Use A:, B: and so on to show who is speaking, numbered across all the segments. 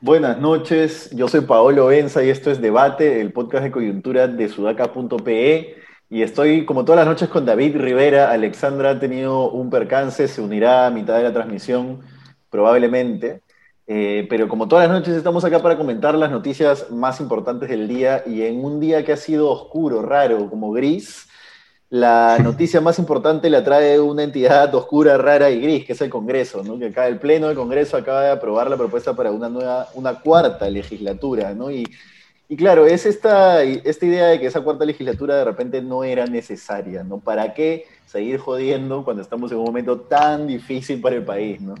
A: Buenas noches, yo soy Paolo Benza y esto es Debate, el podcast de coyuntura de sudaca.pe. Y estoy como todas las noches con David Rivera. Alexandra ha tenido un percance, se unirá a mitad de la transmisión probablemente. Eh, pero como todas las noches estamos acá para comentar las noticias más importantes del día y en un día que ha sido oscuro, raro, como gris, la noticia más importante la trae una entidad oscura, rara y gris, que es el Congreso, ¿no? que acá el Pleno del Congreso acaba de aprobar la propuesta para una nueva, una cuarta legislatura, ¿no? Y, y claro, es esta, esta idea de que esa cuarta legislatura de repente no era necesaria, ¿no? ¿Para qué seguir jodiendo cuando estamos en un momento tan difícil para el país, ¿no?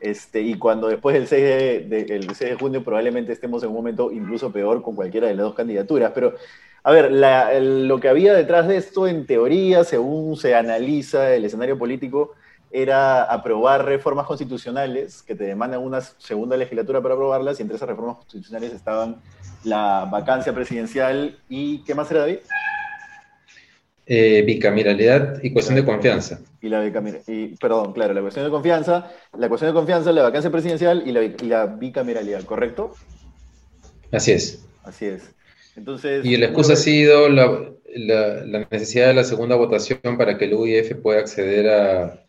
A: Este, y cuando después del 6 de, el 6 de junio probablemente estemos en un momento incluso peor con cualquiera de las dos candidaturas, pero a ver, lo que había detrás de esto, en teoría, según se analiza el escenario político, era aprobar reformas constitucionales que te demandan una segunda legislatura para aprobarlas, y entre esas reformas constitucionales estaban la vacancia presidencial y ¿qué más era, David?
B: Eh, bicameralidad y cuestión de confianza.
A: Y la y, perdón, claro, la cuestión de confianza, la cuestión de confianza, la vacancia presidencial y la, y la bicameralidad, ¿correcto?
B: Así es.
A: Así es. Entonces,
B: y la excusa ha sido la, necesidad de la segunda votación para que el UIF pueda acceder a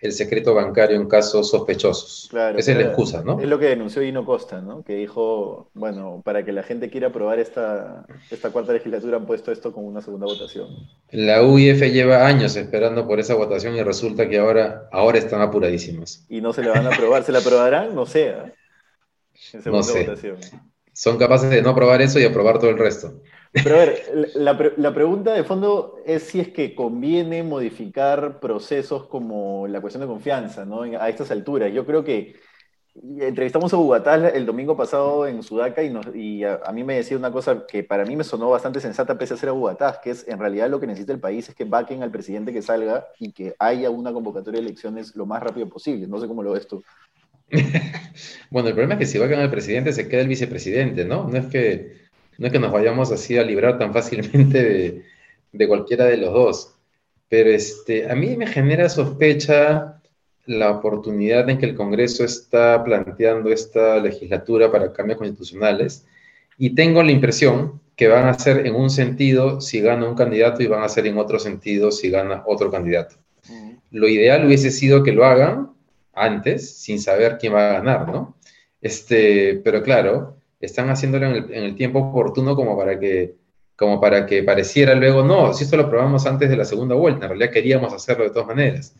B: el secreto bancario en casos sospechosos. Claro, Esa es la excusa, ¿no?
A: Es lo que denunció Hino Costa, ¿no? Que dijo, bueno, para que la gente quiera aprobar esta, esta cuarta legislatura han puesto esto como una segunda votación.
B: La UIF lleva años esperando por esa votación y resulta que ahora, ahora están apuradísimos.
A: Y no se la van a aprobar, ¿se la aprobarán? No sé. ¿eh?
B: En segunda no sé. votación son capaces de no aprobar eso y aprobar todo el resto.
A: Pero a ver, la, pregunta de fondo es si es que conviene modificar procesos como la cuestión de confianza, ¿no? A estas alturas. Yo creo que entrevistamos a Bogotá el domingo pasado en Sudaca y, a, mí me decía una cosa que para mí me sonó bastante sensata pese a ser a Bogotá, que es en realidad lo que necesita el país es que vaquen al presidente que salga y que haya una convocatoria de elecciones lo más rápido posible. No sé cómo lo ves tú.
B: bueno, el problema es que si va a ganar el presidente, se queda el vicepresidente, ¿no? No es que, no es que nos vayamos así a librar tan fácilmente de, cualquiera de los dos. Pero este, a mí me genera sospecha la oportunidad en que el Congreso está planteando esta legislatura para cambios constitucionales y tengo la impresión que van a ser en un sentido si gana un candidato y van a ser en otro sentido si gana otro candidato. Lo ideal hubiese sido que lo hagan antes sin saber quién va a ganar, ¿no? Este, pero claro, están haciéndolo en el, tiempo oportuno como para que como para que pareciera luego, no, si esto lo probamos antes de la segunda vuelta, en realidad queríamos hacerlo de todas maneras.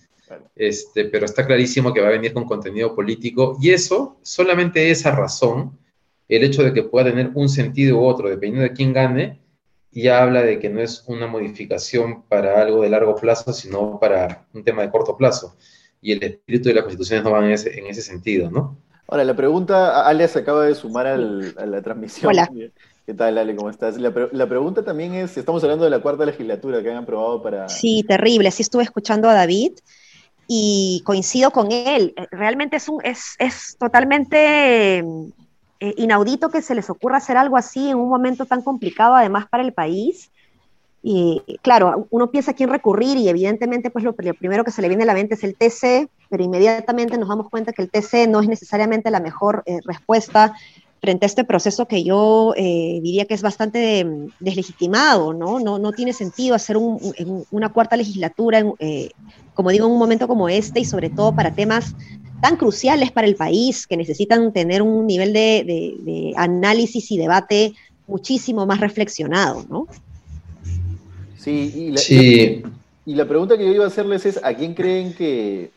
B: Este, pero está clarísimo que va a venir con contenido político y eso, solamente esa razón, el hecho de que pueda tener un sentido u otro, dependiendo de quién gane, ya habla de que no es una modificación para algo de largo plazo, sino para un tema de corto plazo y el espíritu de las constituciones no van en ese, en ese sentido, ¿no?
A: Ahora, la pregunta, Ale se acaba de sumar a la transmisión.
C: Hola.
A: ¿Qué tal, Ale? ¿Cómo estás? La, la, pregunta también es, estamos hablando de la cuarta legislatura que han aprobado para...
C: Sí, terrible. Sí estuve escuchando a David y coincido con él. Realmente es, un, es, es totalmente eh, inaudito que se les ocurra hacer algo así en un momento tan complicado, además, para el país. Y claro, uno piensa a quién recurrir y evidentemente pues lo, primero que se le viene a la mente es el TC, pero inmediatamente nos damos cuenta que el TC no es necesariamente la mejor eh, respuesta frente a este proceso que yo eh, diría que es bastante mm, deslegitimado, ¿no? ¿no? No tiene sentido hacer una cuarta legislatura, eh, como digo, en un momento como este y sobre todo para temas tan cruciales para el país que necesitan tener un nivel de, de análisis y debate muchísimo más reflexionado, ¿no?
A: Sí, y la, Y, la pregunta que yo iba a hacerles es, ¿a quién creen que...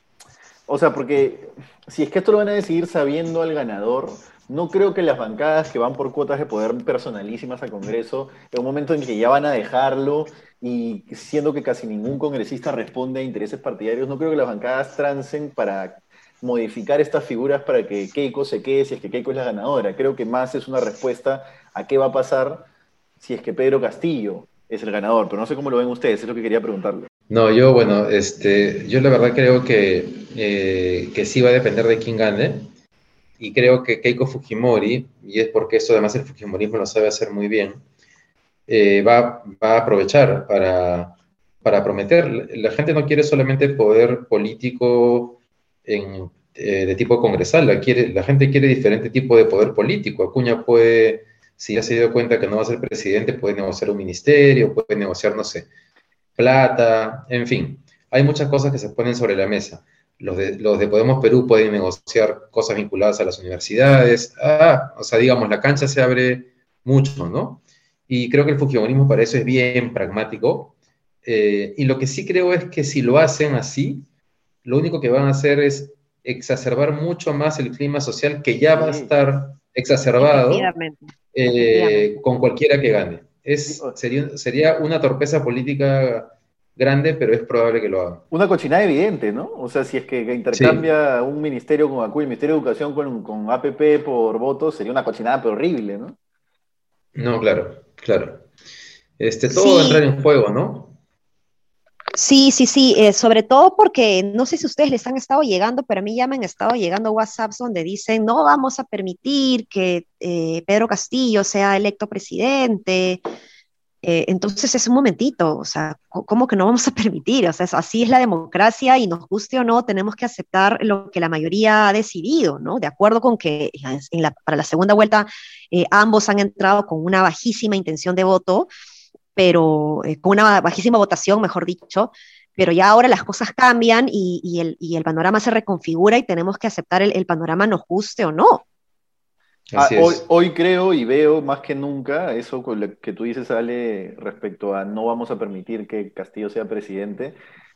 A: O sea, porque si es que esto lo van a decidir sabiendo al ganador, no creo que las bancadas que van por cuotas de poder personalísimas al Congreso, en un momento en que ya van a dejarlo y siendo que casi ningún congresista responde a intereses partidarios, no creo que las bancadas trancen para modificar estas figuras para que Keiko se quede si es que Keiko es la ganadora. Creo que más es una respuesta a qué va a pasar si es que Pedro Castillo es el ganador, pero no sé cómo lo ven ustedes, es lo que quería preguntarle.
B: No, yo, bueno, este, yo la verdad creo que, eh, que sí va a depender de quién gane. Y creo que Keiko Fujimori, y es porque esto además el Fujimorismo lo sabe hacer muy bien, eh, va, va, a aprovechar para, para, prometer. La gente no quiere solamente poder político eh, de tipo congresal, la, quiere, la gente quiere diferente tipo de poder político. Acuña puede, si ya se dio cuenta que no va a ser presidente, puede negociar un ministerio, puede negociar, no sé, plata, en fin. Hay muchas cosas que se ponen sobre la mesa. Los de, los de Podemos Perú pueden negociar cosas vinculadas a las universidades. Ah, o sea, digamos, la cancha se abre mucho, ¿no? Y creo que el fujimorismo para eso es bien pragmático. Eh, y lo que sí creo es que si lo hacen así, lo único que van a hacer es exacerbar mucho más el clima social que ya va a estar exacerbado eh, con cualquiera que gane. Es, sería, sería una torpeza política grande, pero es probable que lo hagan.
A: Una cochinada evidente, ¿no? O sea, si es que, intercambia un ministerio con ACU, el Ministerio de Educación con, con APP por votos, sería una cochinada pero horrible, ¿no?
B: No, claro, claro. Este, todo va a entrar en juego, ¿no?
C: Sí, sí, sí, eh, sobre todo porque no sé si ustedes les han estado llegando, pero a mí ya me han estado llegando WhatsApps donde dicen no vamos a permitir que eh, Pedro Castillo sea electo presidente. Eh, entonces es un momentito, o sea, ¿cómo que no vamos a permitir? O sea, así es la democracia y nos guste o no, tenemos que aceptar lo que la mayoría ha decidido, ¿no? De acuerdo con que para la segunda vuelta ambos han entrado con una bajísima intención de voto pero eh, con una bajísima votación, mejor dicho, pero ya ahora las cosas cambian y, el, panorama se reconfigura y tenemos que aceptar el, panorama nos guste o no.
A: Ah, hoy, hoy, creo y veo más que nunca eso que tú dices, Ale, respecto a no vamos a permitir que Castillo sea presidente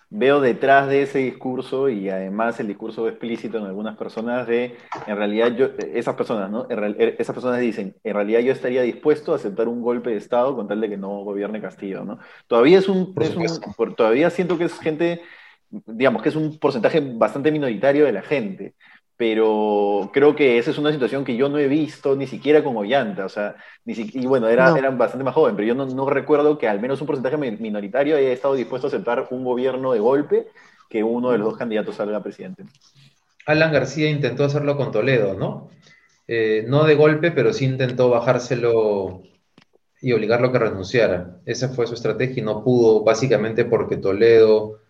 A: veo detrás de ese discurso y además el discurso explícito en algunas personas de, en realidad, yo, esas personas, ¿no? Er, esas personas dicen, en realidad yo estaría dispuesto a aceptar un golpe de Estado con tal de que no gobierne Castillo, ¿no? Todavía es un, es un todavía siento que es gente, digamos, que es un porcentaje bastante minoritario de la gente pero creo que esa es una situación que yo no he visto ni siquiera con Ollanta, o sea, ni y bueno, era, eran bastante más joven, pero yo no, no, recuerdo que al menos un porcentaje minoritario haya estado dispuesto a aceptar un gobierno de golpe que uno de los dos candidatos salga presidente.
B: Alan García intentó hacerlo con Toledo, ¿no? Eh, no de golpe, pero sí intentó bajárselo y obligarlo a que renunciara. Esa fue su estrategia y no pudo, básicamente porque Toledo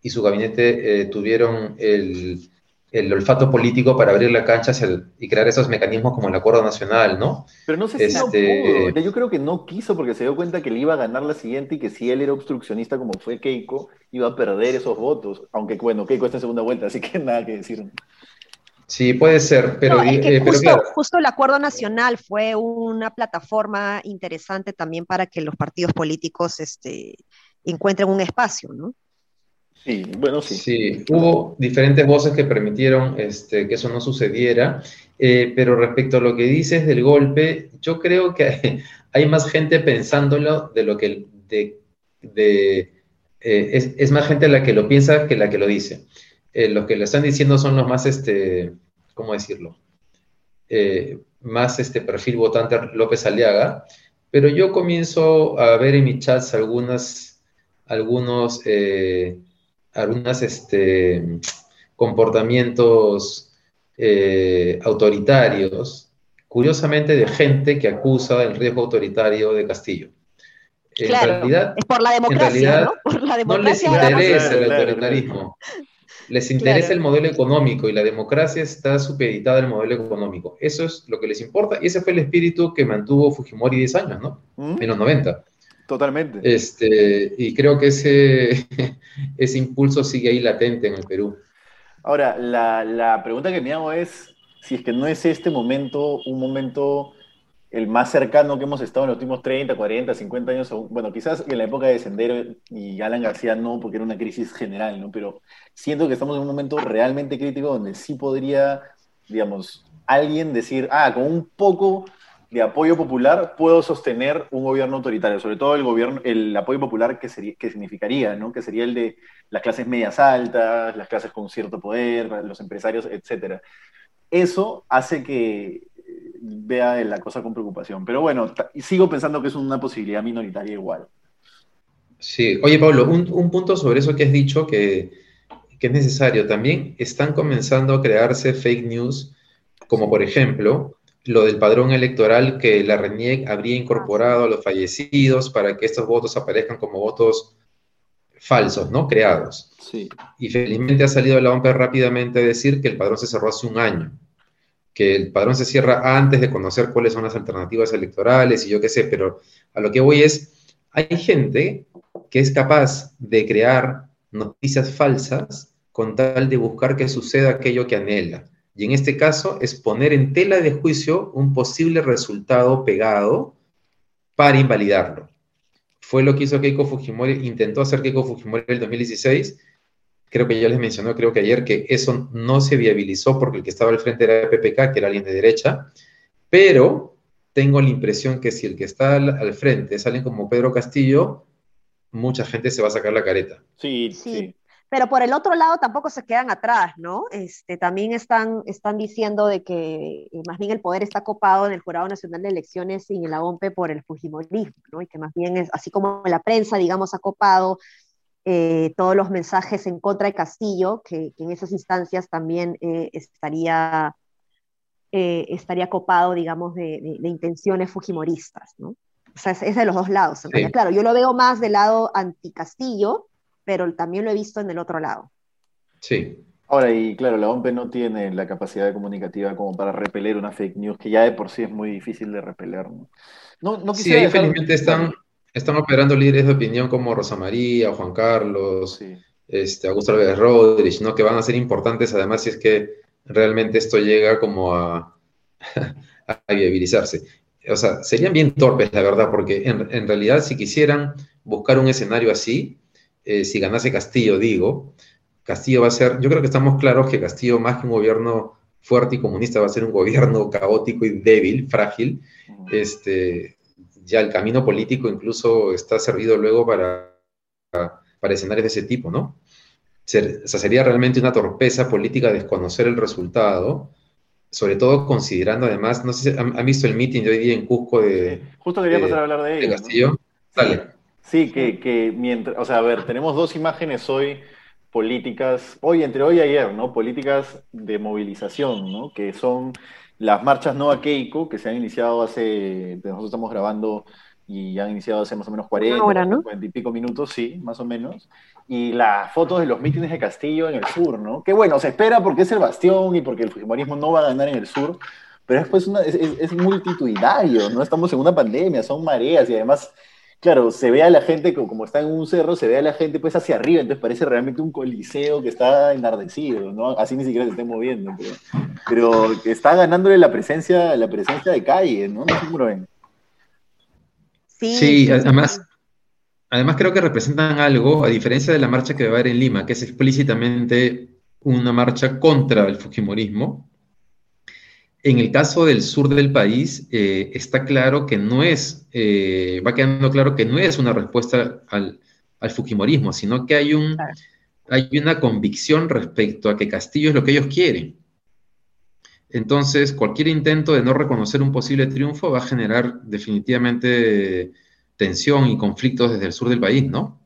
B: y su gabinete eh, tuvieron el el olfato político para abrir la cancha y crear esos mecanismos como el acuerdo nacional, ¿no?
A: Pero no sé si no este, pudo. Yo creo que no quiso porque se dio cuenta que le iba a ganar la siguiente y que si él era obstruccionista como fue Keiko, iba a perder esos votos. Aunque bueno, Keiko está en segunda vuelta, así que nada que decir.
B: Sí, puede ser, pero,
C: eh, justo, justo, el acuerdo nacional fue una plataforma interesante también para que los partidos políticos este, encuentren un espacio, ¿no?
A: Sí, bueno, sí.
B: Sí, hubo diferentes voces que permitieron este, que eso no sucediera, eh, pero respecto a lo que dices del golpe, yo creo que hay, más gente pensándolo de lo que... De, de, eh, es, más gente la que lo piensa que la que lo dice. Eh, los que lo están diciendo son los más, este, ¿cómo decirlo? más este perfil votante López Aliaga, pero yo comienzo a ver en mis chats algunas, algunos algunos este, comportamientos eh, autoritarios, curiosamente de gente que acusa el riesgo autoritario de Castillo.
C: En realidad, es por la democracia, ¿no? Por la democracia
B: no les interesa el autoritarismo. Les interesa el modelo económico y la democracia está supeditada al modelo económico. Eso es lo que les importa y ese fue el espíritu que mantuvo Fujimori 10 años, ¿no? ¿Mm? En los 90.
A: Totalmente.
B: Este, y creo que ese, ese impulso sigue ahí latente en el Perú.
A: Ahora, la, la, pregunta que me hago es si es que no es este momento un momento el más cercano que hemos estado en los últimos 30, 40, 50 años, bueno, quizás en la época de Sendero y Alan García no, porque era una crisis general, ¿no? Pero siento que estamos en un momento realmente crítico donde sí podría, digamos, alguien decir, ah, con un poco de apoyo popular puedo sostener un gobierno autoritario, sobre todo el gobierno, el apoyo popular que, sería, que significaría, ¿no? que sería el de las clases medias altas, las clases con cierto poder, los empresarios, etc. Eso hace que eh, vea la cosa con preocupación. Pero bueno, sigo pensando que es una posibilidad minoritaria igual.
B: Sí, oye Pablo, un, punto sobre eso que has dicho que, que, es necesario. También están comenzando a crearse fake news, como por ejemplo lo del padrón electoral que la RENIEC habría incorporado a los fallecidos para que estos votos aparezcan como votos falsos, ¿no? Creados.
A: Sí.
B: Y felizmente ha salido la OMP rápidamente a decir que el padrón se cerró hace un año, que el padrón se cierra antes de conocer cuáles son las alternativas electorales y yo qué sé, pero a lo que voy es, hay gente que es capaz de crear noticias falsas con tal de buscar que suceda aquello que anhela. Y en este caso es poner en tela de juicio un posible resultado pegado para invalidarlo fue lo que hizo Keiko Fujimori, intentó hacer Keiko Fujimori en el 2016. Creo que ya les mencionó, creo que ayer, que eso no se viabilizó porque el que estaba al frente era PPK, que era alguien de derecha, pero tengo la impresión que si el que está al, frente sale como Pedro Castillo, mucha gente se va a sacar la careta.
A: sí. sí
C: pero por el otro lado tampoco se quedan atrás, ¿no? Este, también están, están diciendo de que eh, más bien el poder está copado en el Jurado Nacional de Elecciones y en la OMPE por el Fujimorismo, ¿no? Y que más bien es, así como la prensa, digamos, ha copado eh, todos los mensajes en contra de Castillo, que, en esas instancias también eh, estaría, estaría copado, digamos, de, intenciones fujimoristas, ¿no? O sea, es, de los dos lados. Claro, yo lo veo más del lado anti-Castillo, pero también lo he visto en el otro lado.
B: Sí.
A: Ahora, y claro, la OMP no tiene la capacidad comunicativa como para repeler una fake news, que ya de por sí es muy difícil de repeler. No, no,
B: sí, ahí felizmente están, están operando líderes de opinión como Rosa María, Juan Carlos, este, Augusto Álvarez Rodríguez, ¿no? que van a ser importantes además si es que realmente esto llega como a, a viabilizarse. O sea, serían bien torpes, la verdad, porque en, en realidad si quisieran buscar un escenario así, eh, si ganase Castillo, digo, Castillo va a ser, yo creo que estamos claros que Castillo, más que un gobierno fuerte y comunista, va a ser un gobierno caótico y débil, frágil. Este, ya el camino político incluso está servido luego para, para escenarios de ese tipo, ¿no? o sea, sería realmente una torpeza política desconocer el resultado, sobre todo considerando además, no sé si han, visto el meeting de hoy día en Cusco de...
A: justo quería pasar a hablar de ello.
B: Castillo. Dale.
A: Sí, que, que mientras, o sea, a ver, tenemos dos imágenes hoy políticas, hoy, entre hoy y ayer, ¿no? Políticas de movilización, ¿no? Que son las marchas no a Keiko, que se han iniciado hace, nosotros estamos grabando y han iniciado hace más o menos 40, 40 y pico minutos, sí, más o menos. Y las fotos de los mítines de Castillo en el sur, ¿no? Que bueno, se espera porque es el bastión y porque el fujimorismo no va a ganar en el sur, pero después una, es, es, es multitudinario, ¿no? Estamos en una pandemia, son mareas y además claro, se ve a la gente, como está en un cerro, se ve a la gente pues hacia arriba, entonces parece realmente un coliseo que está enardecido, ¿no? Así ni siquiera se está moviendo, pero, está ganándole la presencia, la presencia de calle, ¿no? No sé cómo lo ven.
B: Sí, además, además creo que representan algo, a diferencia de la marcha que va a haber en Lima, que es explícitamente una marcha contra el Fujimorismo, en el caso del sur del país, eh, está claro que no es, eh, va quedando claro que no es una respuesta al, Fujimorismo, sino que hay, un, hay una convicción respecto a que Castillo es lo que ellos quieren. Entonces, cualquier intento de no reconocer un posible triunfo va a generar definitivamente tensión y conflictos desde el sur del país, ¿no?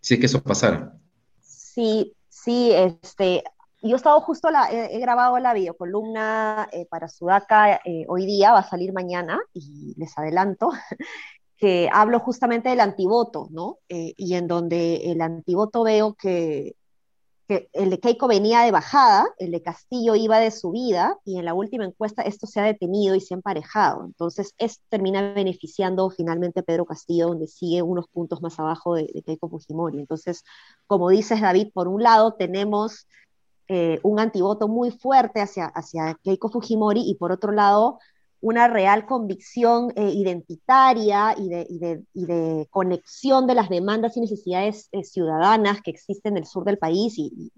B: Si es que eso pasara.
C: Sí, sí, este, yo he estado justo, la, he, grabado la videocolumna eh, para Sudaca eh, hoy día, va a salir mañana, y les adelanto, que hablo justamente del antivoto, ¿no? Eh, y en donde el antivoto veo que, que, el de Keiko venía de bajada, el de Castillo iba de subida, y en la última encuesta esto se ha detenido y se ha emparejado. Entonces, esto termina beneficiando finalmente a Pedro Castillo, donde sigue unos puntos más abajo de, de Keiko Fujimori. Entonces, como dices, David, por un lado tenemos eh, un antivoto muy fuerte hacia, hacia Keiko Fujimori y por otro lado una real convicción eh, identitaria y de, de, conexión de las demandas y necesidades eh, ciudadanas que existen en el sur del país y,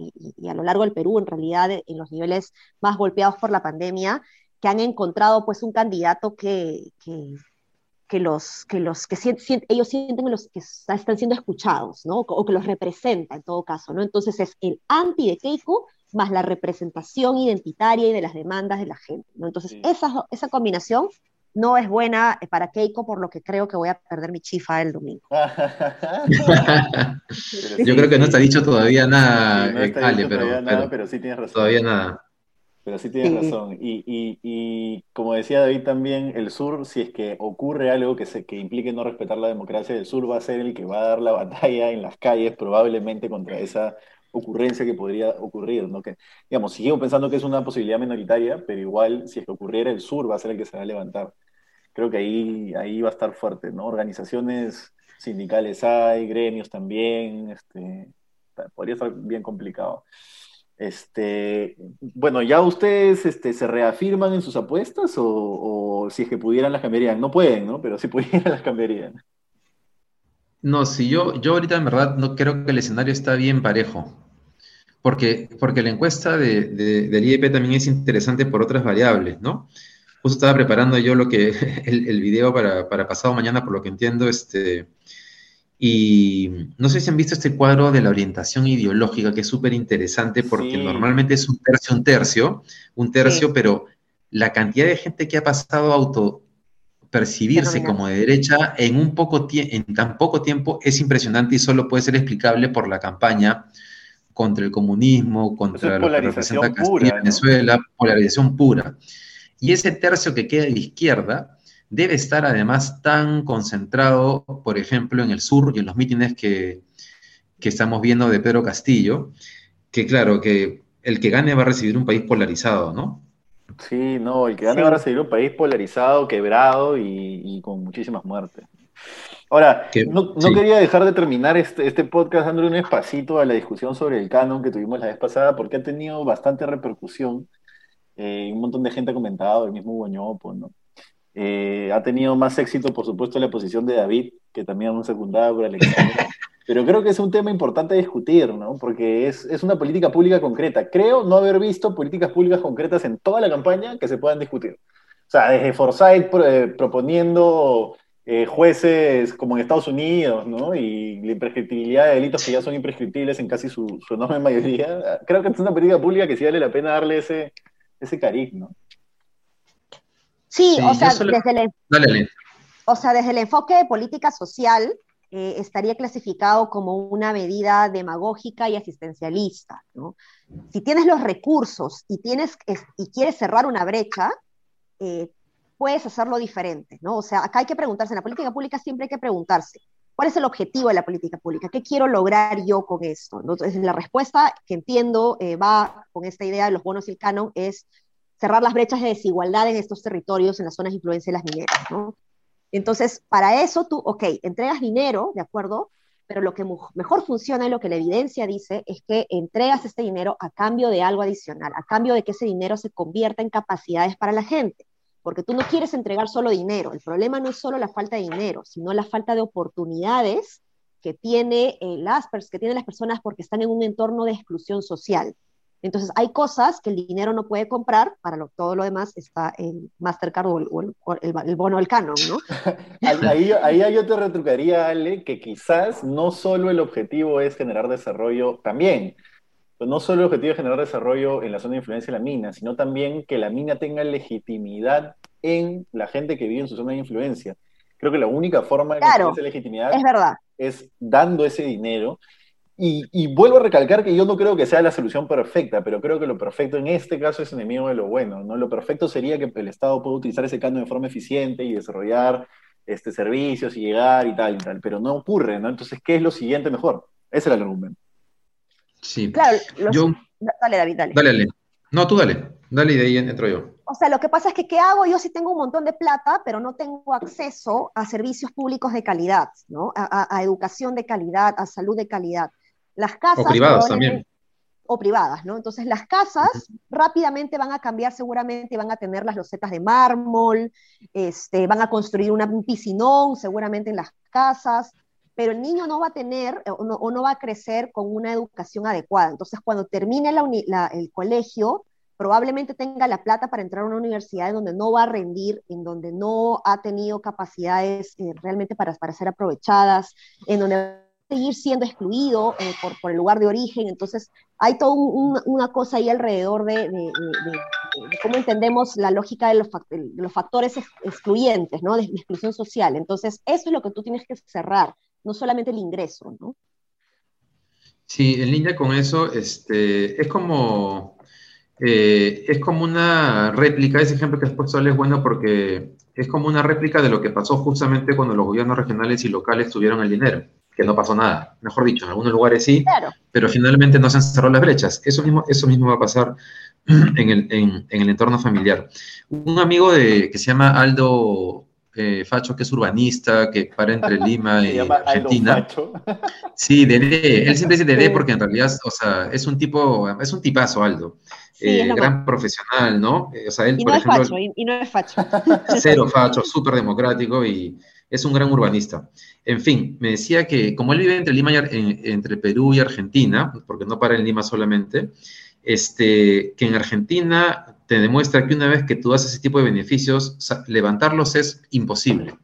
C: a lo largo del Perú, en realidad en los niveles más golpeados por la pandemia, que han encontrado pues un candidato que, que, los que los que ellos sienten los que están siendo escuchados, ¿no? O que los representa en todo caso, ¿no? Entonces es el anti de Keiko más la representación identitaria y de las demandas de la gente. ¿no? Entonces, esa, esa combinación no es buena para Keiko, por lo que creo que voy a perder mi chifa el domingo.
B: Yo creo que no está dicho todavía nada,
A: no está
B: Ale,
A: dicho
B: pero,
A: todavía nada,
B: pero
A: pero sí tienes razón.
B: todavía nada.
A: Pero sí tienes
C: Sí.
A: razón. Y, y- y como decía David también, el sur, si es que ocurre algo que, se, que implique no respetar la democracia, el sur va a ser el que va a dar la batalla en las calles probablemente contra esa ocurrencia que podría ocurrir, ¿no? Que, digamos, sigo pensando que es una posibilidad minoritaria, pero igual, si es que ocurriera, el sur va a ser el que se va a levantar. Creo que ahí, ahí va a estar fuerte, ¿no? Organizaciones sindicales hay, gremios también, este, podría estar bien complicado. Este, bueno, ¿ya ustedes este, se reafirman en sus apuestas o, o si es que pudieran las cambiarían? No pueden, ¿no? Pero si pudieran las cambiarían.
B: No, si yo, yo ahorita en verdad no creo que el escenario está bien parejo, porque, porque la encuesta de, de- del IEP también es interesante por otras variables, ¿no? Justo estaba preparando yo lo que, el, el video para, para pasado mañana, por lo que entiendo, este, y no sé si han visto este cuadro de la orientación ideológica, que es súper interesante porque
A: Sí.
B: normalmente es un tercio, un tercio, un tercio,
C: Sí.
B: pero la cantidad de gente que ha pasado auto percibirse como de derecha en un poco en tan poco tiempo es impresionante y solo puede ser explicable por la campaña contra el comunismo, contra lo que representa Castilla
A: ¿no?
B: Venezuela, polarización pura. Y ese tercio que queda de izquierda debe estar además tan concentrado, por ejemplo, en el sur y en los mítines que, que estamos viendo de Pedro Castillo, que claro, que el que gane va a recibir un país polarizado, ¿no?
A: Sí, no, el que gane
C: Sí.
A: va a recibir un país polarizado, quebrado y, y con muchísimas muertes. Ahora,
B: Que-
A: no, no
B: sí.
A: quería dejar de terminar este, este podcast dándole un espacito a la discusión sobre el canon que tuvimos la vez pasada, porque ha tenido bastante repercusión. Eh, un montón de gente ha comentado, el mismo Guañopo, ¿no? Eh, ha tenido más éxito, por supuesto, la posición de David, que también aún secundada por Alexandra. Pero creo que es un tema importante a discutir, ¿no? Porque es, es una política pública concreta. Creo no haber visto políticas públicas concretas en toda la campaña que se puedan discutir. O sea, desde Forsyth pro- eh, proponiendo eh, jueces como en Estados Unidos, ¿no? Y la imprescriptibilidad de delitos que ya son imprescriptibles en casi su, su enorme mayoría. Creo que es una política pública que sí vale la pena darle ese, ese cariz, ¿no?
C: Sí,
B: Sí,
C: o, sea,
B: solo-
C: desde el,
B: Dale, Ale.
C: o sea, desde el enfoque de política social, eh, estaría clasificado como una medida demagógica y asistencialista, ¿no? Si tienes los recursos y, tienes, es- y quieres cerrar una brecha, eh, puedes hacerlo diferente, ¿no? O sea, acá hay que preguntarse, en la política pública siempre hay que preguntarse, ¿cuál es el objetivo de la política pública? ¿Qué quiero lograr yo con esto? ¿no? Entonces, la respuesta que entiendo eh, va con esta idea de los bonos y el canon es cerrar las brechas de desigualdad en estos territorios, en las zonas de influencia de las mineras, ¿no? Entonces, para eso tú, ok, entregas dinero, ¿de acuerdo? Pero lo que mejor funciona y lo que la evidencia dice es que entregas este dinero a cambio de algo adicional, a cambio de que ese dinero se convierta en capacidades para la gente. Porque tú no quieres entregar solo dinero. El problema no es solo la falta de dinero, sino la falta de oportunidades que, tiene, eh, las, que tienen las personas porque están en un entorno de exclusión social. Entonces, hay cosas que el dinero no puede comprar, para lo, todo lo demás está el Mastercard o el, o el- el- bono del canon, ¿no?
A: Ahí, ahí, yo te retrucaría, Ale, que quizás no solo el objetivo es generar desarrollo, también, pero no solo el objetivo es generar desarrollo en la zona de influencia de la mina, sino también que la mina tenga legitimidad en la gente que vive en su zona de influencia. Creo que la única forma de
C: Claro,
A: esa legitimidad
C: Es verdad.
A: es dando ese dinero. Y, y vuelvo a recalcar que yo no creo que sea la solución perfecta, pero creo que lo perfecto en este caso es enemigo de lo bueno, ¿no? Lo perfecto sería que el Estado pueda utilizar ese canon de forma eficiente y desarrollar este, servicios y llegar y tal y tal, pero no ocurre, ¿no? Entonces, ¿qué es lo siguiente mejor? Ese era el argumento.
B: Sí.
C: Claro, los-
B: Yo,
C: dale, David, dale.
B: dale, Ale. No, tú dale. Dale y de ahí entro yo.
C: O sea, lo que pasa es que, ¿qué hago? Yo sí tengo un montón de plata, pero no tengo acceso a servicios públicos de calidad, ¿no? A, a- a educación de calidad, a salud de calidad. Las casas...
B: O privadas también.
C: O privadas, ¿no? Entonces, las casas rápidamente van a cambiar seguramente, van a tener las losetas de mármol, este, van a construir una- un piscinón seguramente en las casas, pero el niño no va a tener eh, o no, o no va a crecer con una educación adecuada. Entonces, cuando termine la uni- la- el colegio, probablemente tenga la plata para entrar a una universidad en donde no va a rendir, en donde no ha tenido capacidades eh, realmente para, para ser aprovechadas, en donde seguir siendo excluido eh, por, el lugar de origen. Entonces, hay toda un- un- una cosa ahí alrededor de, cómo entendemos la lógica de los, los factores excluyentes, ¿no? De la exclusión social. Entonces, eso es lo que tú tienes que cerrar, no solamente el ingreso, ¿no?
B: Sí, en línea con eso, este, es como, eh, es como una réplica, ese ejemplo que has puesto es bueno porque es como una réplica de lo que pasó justamente cuando los gobiernos regionales y locales tuvieron el dinero, que no pasó nada. Mejor dicho, en algunos lugares sí, pero finalmente no se han cerrado las brechas. Eso mismo, eso mismo va a pasar en el, en, el entorno familiar. Un amigo de, que se llama Aldo eh, Facho, que es urbanista, que para entre Lima y Argentina. Sí, Dede. Él siempre dice Dede porque en realidad, o sea, es un tipo, es un tipazo, Aldo. Eh, gran profesional, ¿no?
C: Eh, o sea, él, y, no es facho, y, no es facho,
B: Cero facho, súper democrático y es un gran urbanista. En fin, me decía que como él vive entre Lima y, entre Perú y Argentina, porque no para en Lima solamente, este, que en Argentina te demuestra que una vez que tú haces ese tipo de beneficios, levantarlos es imposible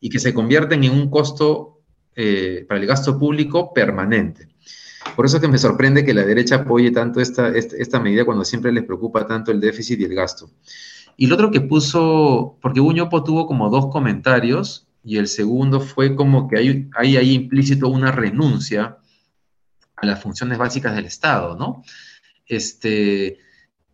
B: y que se convierten en un costo eh, para el gasto público permanente. Por eso que me sorprende que la derecha apoye tanto esta, esta, medida cuando siempre les preocupa tanto el déficit y el gasto. Y lo otro que puso, porque Uñopo tuvo como dos comentarios y el segundo fue como que hay, hay ahí implícito una renuncia a las funciones básicas del Estado, ¿no? Este,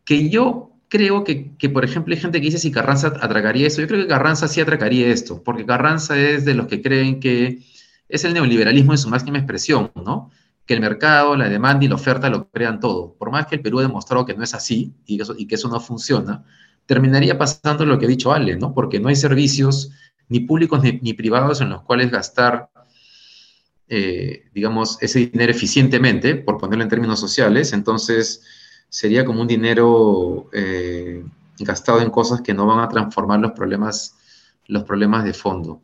B: que yo creo que, por ejemplo, hay gente que dice si Carranza atracaría eso. Yo creo que Carranza sí atracaría esto, porque Carranza es de los que creen que es el neoliberalismo en su máxima expresión, ¿no? Que el mercado, la demanda y la oferta lo crean todo. Por más que el Perú ha demostrado que no es así y que eso, y que eso no funciona, terminaría pasando lo que ha dicho Ale, ¿no? Porque no hay servicios ni públicos ni, privados en los cuales gastar, eh, digamos, ese dinero eficientemente, por ponerlo en términos sociales. Entonces, sería como un dinero eh, gastado en cosas que no van a transformar los problemas, los problemas de fondo.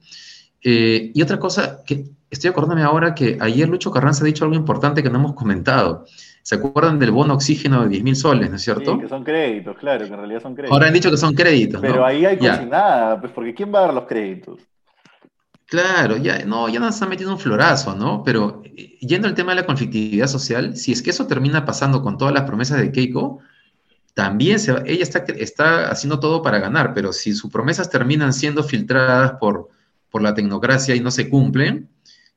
B: Eh, y otra cosa que estoy acordándome ahora que ayer Lucho Carranza ha dicho algo importante que no hemos comentado. ¿Se acuerdan del bono oxígeno de 10 mil soles, no es cierto?
A: Sí, que son créditos, claro, que en realidad son créditos.
B: Ahora han dicho que son créditos.
A: Pero ahí hay nada, pues porque ¿quién va a dar los créditos?
B: Claro, ya, no, ya nos están metiendo un florazo, ¿no? Pero eh, yendo al tema de la conflictividad social, si es que eso termina pasando con todas las promesas de Keiko, también se ella está, está haciendo todo para ganar, pero si sus promesas terminan siendo filtradas por, por la tecnocracia y no se cumplen,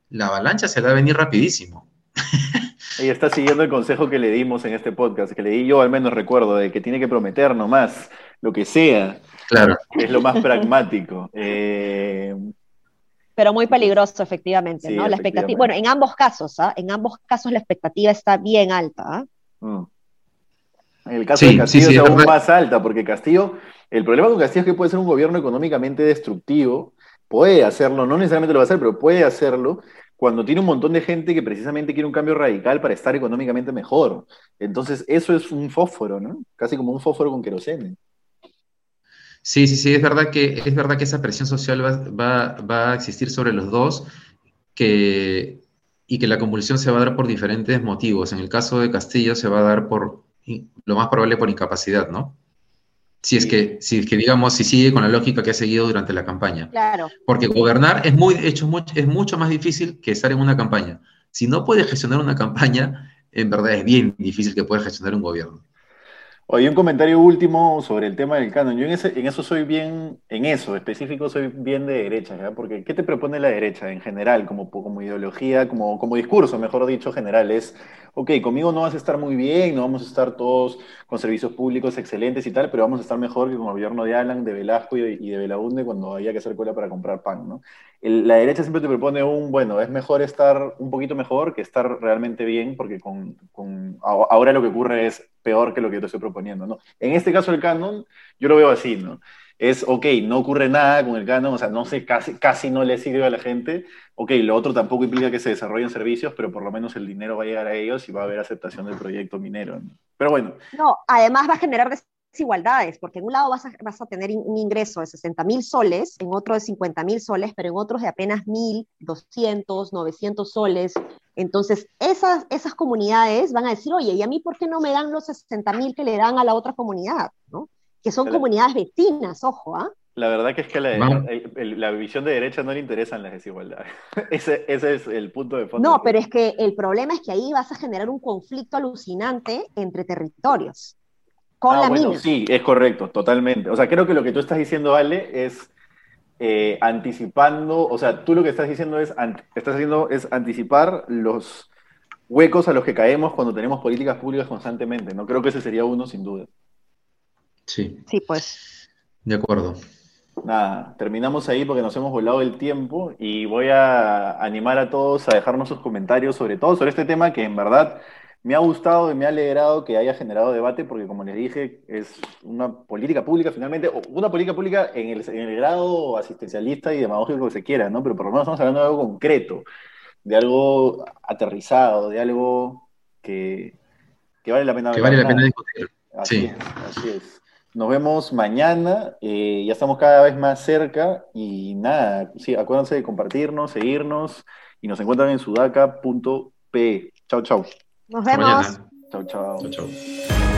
B: la avalancha se va a venir rapidísimo.
A: Ella está siguiendo el consejo que le dimos en este podcast, que le di yo al menos recuerdo, de que tiene que prometer nomás lo que sea.
B: Claro.
A: Es lo más pragmático. Eh,
C: pero muy peligroso, efectivamente, ¿no? La expectativa, bueno, en ambos casos, ¿ah? En ambos casos la expectativa está bien alta, ¿ah? mm.
A: En el caso de Castillo es aún más alta, porque Castillo, el problema con Castillo es que puede ser un gobierno económicamente destructivo, puede hacerlo, no necesariamente lo va a hacer, pero puede hacerlo cuando tiene un montón de gente que precisamente quiere un cambio radical para estar económicamente mejor. Entonces, eso es un fósforo, ¿no? Casi como un fósforo con querosene.
B: Sí, sí, sí, es verdad que, es verdad que esa presión social va, a existir sobre los dos que, y que la convulsión se va a dar por diferentes motivos. En el caso de Castillo se va a dar por, lo más probable, por incapacidad, ¿no? Si es que, si es que digamos, si sigue con la lógica que ha seguido durante la campaña.
C: Claro.
B: Porque gobernar es, muy, hecho, es mucho más difícil que estar en una campaña. Si no puede gestionar una campaña, en verdad es bien difícil que pueda gestionar un gobierno.
A: Oye, un comentario último sobre el tema del canon. Yo en, eso soy bien, en eso específico soy bien de derecha, ¿ya? Porque ¿qué te propone la derecha en general, como, como ideología, como, como discurso, mejor dicho, general? Es, ok, conmigo no vas a estar muy bien, no vamos a estar todos con servicios públicos excelentes y tal, pero vamos a estar mejor que con el gobierno de Alan, de Velasco y de, y de Belaunde cuando había que hacer cola para comprar pan, ¿no? La derecha siempre te propone un, bueno, es mejor estar un poquito mejor que estar realmente bien, porque con, ahora lo que ocurre es peor que lo que yo te estoy proponiendo, ¿no? En este caso el canon, yo lo veo así, ¿no? Es, ok, no ocurre nada con el canon, o sea, no sé, casi, casi no le sirve a la gente, ok, lo otro tampoco implica que se desarrollen servicios, pero por lo menos el dinero va a llegar a ellos y va a haber aceptación del proyecto minero. Pero bueno.
C: No, además va a generar desigualdades, porque en un lado vas a, vas a tener un ingreso de 60 mil soles, en otro de 50 mil soles, pero en otros de apenas 1.200, 900 soles. Entonces, esas, esas comunidades van a decir, oye, ¿y a mí por qué no me dan los 60 mil que le dan a la otra comunidad? ¿no? Que son comunidades vecinas, ojo, ¿ah?
A: La verdad que es que la, la, visión de derecha no le interesan las desigualdades. ese, ese, es el punto de fondo.
C: No, pero es que el problema es que ahí vas a generar un conflicto alucinante entre territorios. Con
A: Ah,
C: la
A: bueno,
C: mina.
A: sí, es correcto, totalmente. O sea, creo que lo que tú estás diciendo, Ale, es eh, anticipando, o sea, tú lo que estás diciendo es, an- estás haciendo es anticipar los huecos a los que caemos cuando tenemos políticas públicas constantemente. No creo que ese sería uno, sin duda.
B: Sí,
C: Sí, pues.
B: de acuerdo.
A: Nada, terminamos ahí porque nos hemos volado el tiempo y voy a animar a todos a dejarnos sus comentarios, sobre todo sobre este tema que en verdad me ha gustado y me ha alegrado que haya generado debate porque como les dije es una política pública finalmente, una política pública en el, en el grado asistencialista y demagógico que se quiera, ¿no? Pero por lo menos estamos hablando de algo concreto, de algo aterrizado, de algo que, que vale la pena
B: Que vale la pena discutir.
A: Así
B: Sí.
A: es, así es. Nos vemos mañana, eh, ya estamos cada vez más cerca y nada, sí, acuérdense de compartirnos, seguirnos y nos encuentran en sudaca.pe. Chau, chau.
C: Nos vemos.
B: mañana.
A: Chau, chau.
B: Chao, chao.